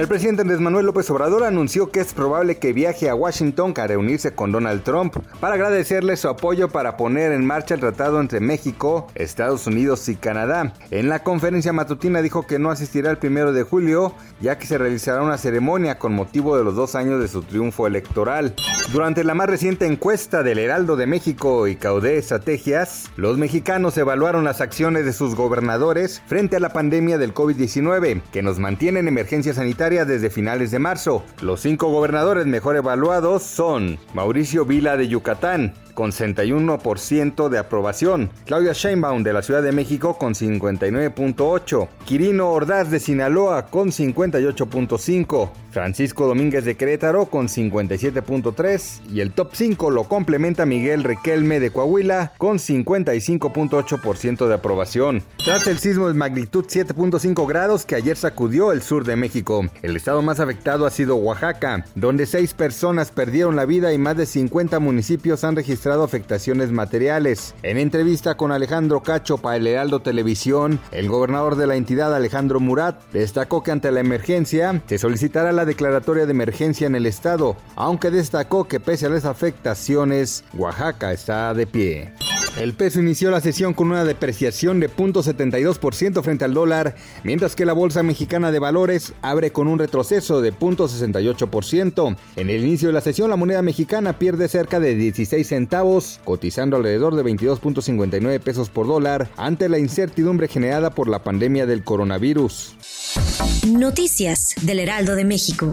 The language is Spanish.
El presidente Andrés Manuel López Obrador anunció que es probable que viaje a Washington a reunirse con Donald Trump para agradecerle su apoyo para poner en marcha el tratado entre México, Estados Unidos y Canadá. En la conferencia matutina dijo que no asistirá el primero de julio, ya que se realizará una ceremonia con motivo de los dos años de su triunfo electoral. Durante la más reciente encuesta del Heraldo de México y Caudé Estrategias, los mexicanos evaluaron las acciones de sus gobernadores frente a la pandemia del COVID-19, que nos mantiene en emergencia sanitaria desde finales de marzo. Los cinco gobernadores mejor evaluados son Mauricio Vila de Yucatán, con 61% de aprobación. Claudia Sheinbaum de la Ciudad de México con 59.8. Quirino Ordaz de Sinaloa con 58.5. Francisco Domínguez de Querétaro con 57.3 y el top 5 lo complementa Miguel Requelme de Coahuila con 55.8% de aprobación. Tras el sismo de magnitud 7.5 grados que ayer sacudió el sur de México, el estado más afectado ha sido Oaxaca, donde 6 personas perdieron la vida y más de 50 municipios han registrado afectaciones materiales. En entrevista con Alejandro Cacho para el Heraldo Televisión, el gobernador de la entidad Alejandro Murat destacó que ante la emergencia se solicitará la declaratoria de emergencia en el estado, aunque destacó que pese a las afectaciones, Oaxaca está de pie. El peso inició la sesión con una depreciación de 0.72% frente al dólar, mientras que la Bolsa Mexicana de Valores abre con un retroceso de 0.68%. En el inicio de la sesión, la moneda mexicana pierde cerca de 16 centavos, cotizando alrededor de 22.59 pesos por dólar ante la incertidumbre generada por la pandemia del coronavirus. Noticias del Heraldo de México.